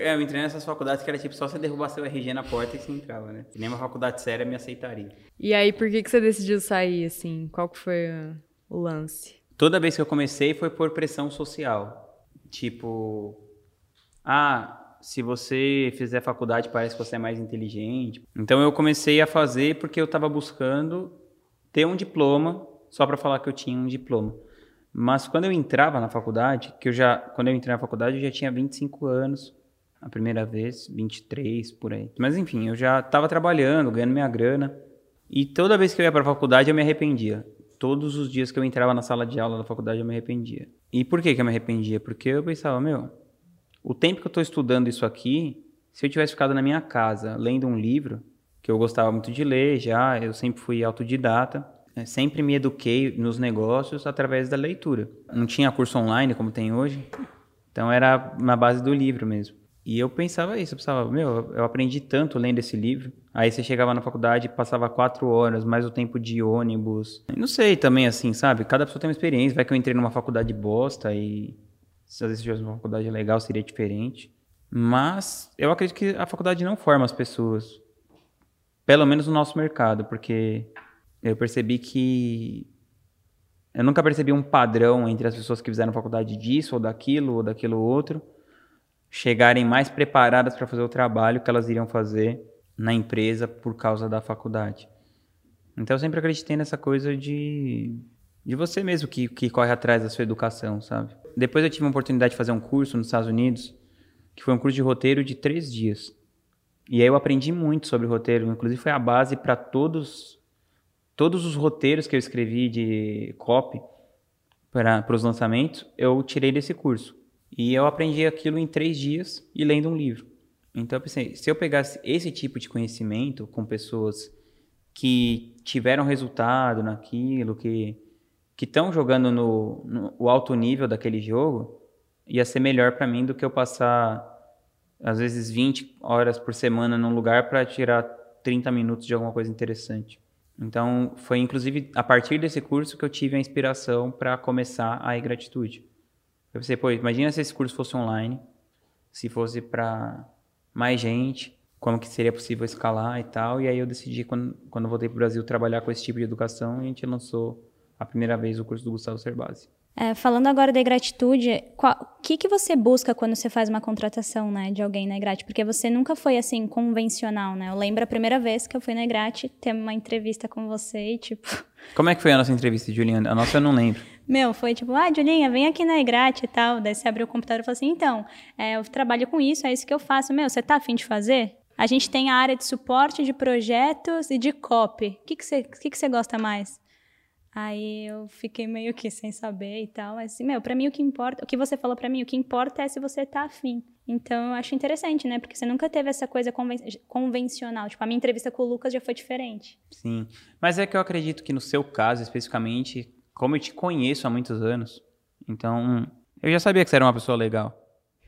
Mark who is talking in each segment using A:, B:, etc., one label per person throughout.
A: É, eu entrei nessas faculdades que era tipo só você derrubar seu RG na porta e você entrava, né? E nem uma faculdade séria me aceitaria.
B: E aí, por que, que você decidiu sair, assim? Qual que foi o lance?
A: Toda vez que eu comecei foi por pressão social. Tipo, ah, se você fizer faculdade parece que você é mais inteligente. Então eu comecei a fazer porque eu estava buscando ter um diploma só para falar que eu tinha um diploma. Mas quando eu entrava na faculdade, que eu já, quando eu entrei na faculdade, eu já tinha 25 anos, a primeira vez, 23 por aí. Mas enfim, eu já estava trabalhando, ganhando minha grana, e toda vez que eu ia para a faculdade eu me arrependia. Todos os dias que eu entrava na sala de aula da faculdade eu me arrependia. E por que que eu me arrependia? Porque eu pensava, meu, o tempo que eu estou estudando isso aqui, se eu tivesse ficado na minha casa lendo um livro, que eu gostava muito de ler já, eu sempre fui autodidata, né, sempre me eduquei nos negócios através da leitura. Não tinha curso online como tem hoje, então era na base do livro mesmo. E eu pensava isso, eu pensava, meu, eu aprendi tanto lendo esse livro. Aí você chegava na faculdade, passava quatro horas, mais o tempo de ônibus. Não sei também, assim, sabe? Cada pessoa tem uma experiência. Vai que eu entrei numa faculdade bosta e se às vezes tivesse uma faculdade legal seria diferente. Mas eu acredito que a faculdade não forma as pessoas. Pelo menos no nosso mercado, porque eu percebi que eu nunca percebi um padrão entre as pessoas que fizeram faculdade disso ou daquilo ou daquilo outro chegarem mais preparadas para fazer o trabalho que elas iriam fazer na empresa por causa da faculdade. Então eu sempre acreditei nessa coisa de de você mesmo que, que corre atrás da sua educação, sabe? Depois eu tive a oportunidade de fazer um curso nos Estados Unidos, que foi um curso de roteiro de três dias. E aí eu aprendi muito sobre roteiro, inclusive foi a base para todos todos os roteiros que eu escrevi de copy para os lançamentos, eu tirei desse curso. E eu aprendi aquilo em três dias e lendo um livro. Então eu pensei, se eu pegasse esse tipo de conhecimento com pessoas que tiveram resultado naquilo, que que estão jogando no, no o alto nível daquele jogo, ia ser melhor para mim do que eu passar às vezes 20 horas por semana num lugar para tirar 30 minutos de alguma coisa interessante. Então, foi inclusive a partir desse curso que eu tive a inspiração para começar a e-gratitude. Eu pensei, pô, imagina se esse curso fosse online, se fosse para mais gente, como que seria possível escalar e tal. E aí eu decidi, quando, quando eu voltei para o Brasil, trabalhar com esse tipo de educação e a gente lançou a primeira vez o curso do Gustavo Cerbasi.
C: É, falando agora da gratitude, o que, que você busca quando você faz uma contratação né, de alguém na Egrate? Porque você nunca foi assim convencional, né? Eu lembro a primeira vez que eu fui na Egrate ter uma entrevista com você e tipo.
A: Como é que foi a nossa entrevista, Juliana? A nossa eu não lembro.
C: Meu, foi tipo, ah, Julinha, vem aqui na Egrate e tal. Daí você abriu o computador e falou assim: então, é, eu trabalho com isso, é isso que eu faço. Meu, você tá afim de fazer? A gente tem a área de suporte de projetos e de copy. O que, que, você, que, que você gosta mais? Aí eu fiquei meio que sem saber e tal, mas assim, meu, para mim o que importa, o que você falou para mim, o que importa é se você tá afim. Então eu acho interessante, né? Porque você nunca teve essa coisa conven convencional. Tipo, a minha entrevista com o Lucas já foi diferente.
A: Sim. Mas é que eu acredito que no seu caso, especificamente, como eu te conheço há muitos anos, então eu já sabia que você era uma pessoa legal.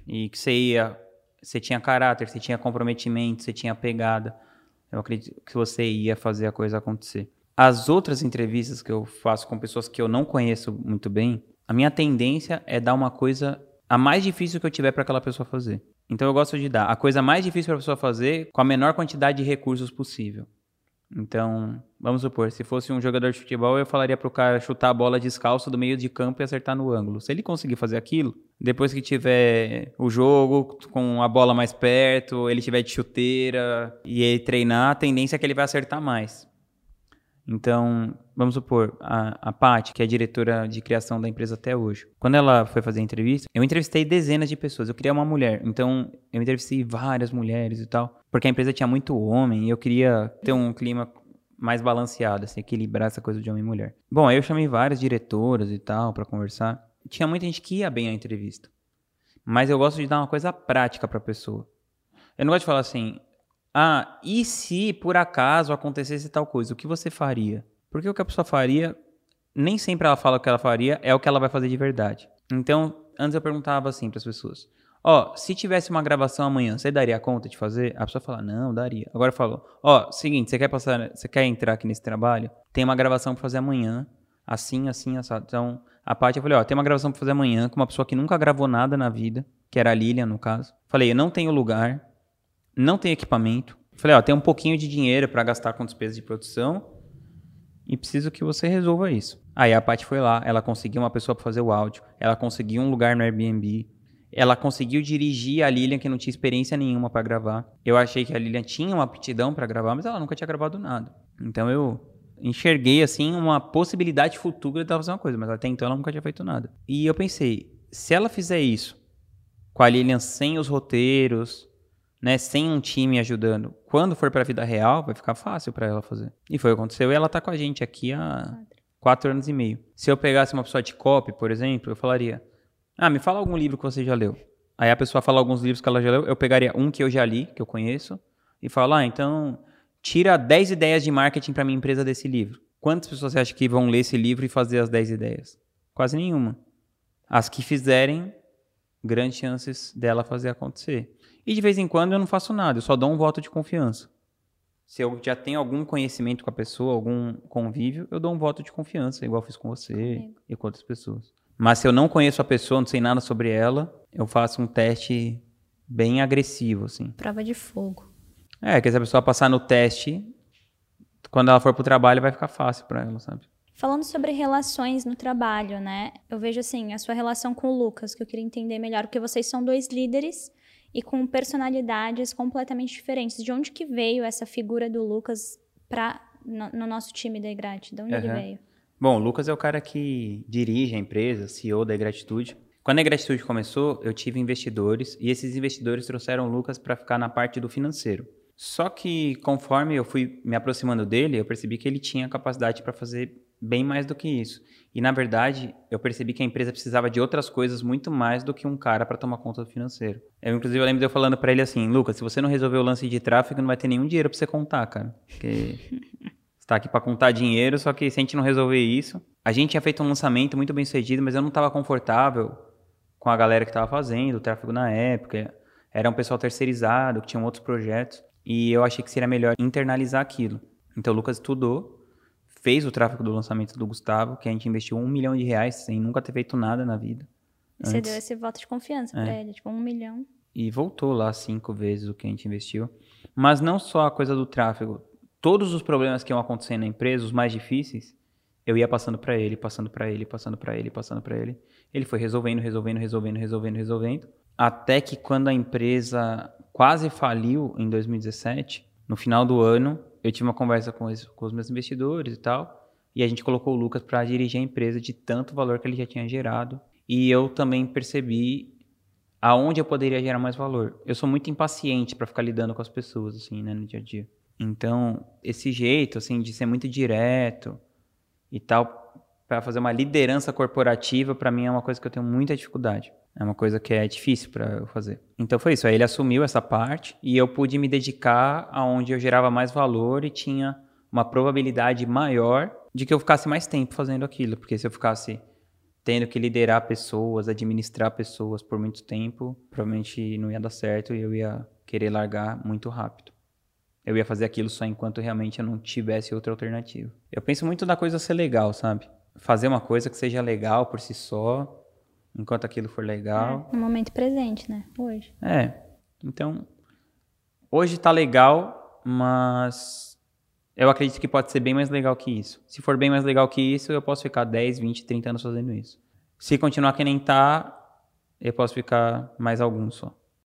A: E que você ia. Você tinha caráter, você tinha comprometimento, você tinha pegada. Eu acredito que você ia fazer a coisa acontecer. As outras entrevistas que eu faço com pessoas que eu não conheço muito bem, a minha tendência é dar uma coisa a mais difícil que eu tiver para aquela pessoa fazer. Então eu gosto de dar a coisa mais difícil para a pessoa fazer com a menor quantidade de recursos possível. Então, vamos supor, se fosse um jogador de futebol, eu falaria para o cara chutar a bola descalço do meio de campo e acertar no ângulo. Se ele conseguir fazer aquilo, depois que tiver o jogo com a bola mais perto, ele tiver de chuteira e ele treinar, a tendência é que ele vai acertar mais. Então, vamos supor, a, a Paty, que é a diretora de criação da empresa até hoje, quando ela foi fazer a entrevista, eu entrevistei dezenas de pessoas. Eu queria uma mulher, então eu entrevistei várias mulheres e tal, porque a empresa tinha muito homem e eu queria ter um clima mais balanceado, assim, equilibrar essa coisa de homem e mulher. Bom, aí eu chamei várias diretoras e tal para conversar. Tinha muita gente que ia bem à entrevista, mas eu gosto de dar uma coisa prática para a pessoa. Eu não gosto de falar assim, ah, e se por acaso acontecesse tal coisa, o que você faria? Porque o que a pessoa faria, nem sempre ela fala o que ela faria, é o que ela vai fazer de verdade. Então, antes eu perguntava assim para as pessoas: Ó, se tivesse uma gravação amanhã, você daria conta de fazer? A pessoa fala: Não, daria. Agora falou: Ó, seguinte, você quer passar, você quer entrar aqui nesse trabalho? Tem uma gravação para fazer amanhã, assim, assim, assado. Então, a Paty, eu falei, ó, tem uma gravação pra fazer amanhã com uma pessoa que nunca gravou nada na vida, que era a Lilian, no caso. Falei, eu não tenho lugar, não tenho equipamento. Falei, ó, tem um pouquinho de dinheiro para gastar com despesas de produção e preciso que você resolva isso. Aí a Paty foi lá, ela conseguiu uma pessoa para fazer o áudio, ela conseguiu um lugar no Airbnb, ela conseguiu dirigir a Lilian, que não tinha experiência nenhuma para gravar. Eu achei que a Lilian tinha uma aptidão para gravar, mas ela nunca tinha gravado nada. Então eu enxerguei, assim, uma possibilidade futura de ela fazer uma coisa, mas até então ela nunca tinha feito nada. E eu pensei, se ela fizer isso com a Lilian sem os roteiros, né, sem um time ajudando, quando for para a vida real, vai ficar fácil para ela fazer. E foi o que aconteceu e ela tá com a gente aqui há quatro anos e meio. Se eu pegasse uma pessoa de copy, por exemplo, eu falaria: Ah, me fala algum livro que você já leu. Aí a pessoa fala alguns livros que ela já leu, eu pegaria um que eu já li, que eu conheço, e falo: Ah, então tira 10 ideias de marketing para minha empresa desse livro. Quantas pessoas você acha que vão ler esse livro e fazer as 10 ideias? Quase nenhuma. As que fizerem, grandes chances dela fazer acontecer. E de vez em quando eu não faço nada, eu só dou um voto de confiança. Se eu já tenho algum conhecimento com a pessoa, algum convívio, eu dou um voto de confiança, igual fiz com você Comigo. e com outras pessoas. Mas se eu não conheço a pessoa, não sei nada sobre ela, eu faço um teste bem agressivo, assim.
C: Prova de fogo.
A: É, que se a pessoa passar no teste, quando ela for pro trabalho, vai ficar fácil para ela, sabe?
C: Falando sobre relações no trabalho, né? Eu vejo assim, a sua relação com o Lucas, que eu queria entender melhor, porque vocês são dois líderes e com personalidades completamente diferentes. De onde que veio essa figura do Lucas pra, no, no nosso time da Igrate? De onde uhum. ele veio?
A: Bom, o Lucas é o cara que dirige a empresa, CEO da Ingratitude. Quando a Ingratitude começou, eu tive investidores e esses investidores trouxeram o Lucas para ficar na parte do financeiro. Só que conforme eu fui me aproximando dele, eu percebi que ele tinha capacidade para fazer bem mais do que isso. E na verdade, eu percebi que a empresa precisava de outras coisas muito mais do que um cara para tomar conta do financeiro. Eu inclusive eu lembro de eu falando para ele assim, Lucas, se você não resolver o lance de tráfego, não vai ter nenhum dinheiro para você contar, cara. Porque está aqui para contar dinheiro, só que se a gente não resolver isso, a gente tinha feito um lançamento muito bem sucedido, mas eu não estava confortável com a galera que estava fazendo o tráfego na época. Era um pessoal terceirizado, que tinham outros projetos. E eu achei que seria melhor internalizar aquilo. Então o Lucas estudou, fez o tráfego do lançamento do Gustavo, que a gente investiu um milhão de reais sem nunca ter feito nada na vida.
C: Você antes. deu esse voto de confiança é. pra ele, tipo, um milhão.
A: E voltou lá cinco vezes o que a gente investiu. Mas não só a coisa do tráfego. Todos os problemas que iam acontecendo na empresa, os mais difíceis, eu ia passando para ele, passando para ele, passando para ele, passando para ele. Ele foi resolvendo, resolvendo, resolvendo, resolvendo, resolvendo. Até que quando a empresa quase faliu em 2017, no final do ano, eu tive uma conversa com os, com os meus investidores e tal, e a gente colocou o Lucas para dirigir a empresa de tanto valor que ele já tinha gerado. E eu também percebi aonde eu poderia gerar mais valor. Eu sou muito impaciente para ficar lidando com as pessoas assim, né, no dia a dia. Então, esse jeito assim de ser muito direto e tal para fazer uma liderança corporativa, para mim é uma coisa que eu tenho muita dificuldade. É uma coisa que é difícil para eu fazer. Então foi isso. Aí ele assumiu essa parte e eu pude me dedicar aonde eu gerava mais valor e tinha uma probabilidade maior de que eu ficasse mais tempo fazendo aquilo. Porque se eu ficasse tendo que liderar pessoas, administrar pessoas por muito tempo, provavelmente não ia dar certo e eu ia querer largar muito rápido. Eu ia fazer aquilo só enquanto realmente eu não tivesse outra alternativa. Eu penso muito na coisa ser legal, sabe? Fazer uma coisa que seja legal por si só enquanto aquilo for legal.
C: É, no momento presente, né? Hoje.
A: É. Então, hoje tá legal, mas eu acredito que pode ser bem mais legal que isso. Se for bem mais legal que isso, eu posso ficar 10, 20, 30 anos fazendo isso. Se continuar que nem tá, eu posso ficar mais alguns só.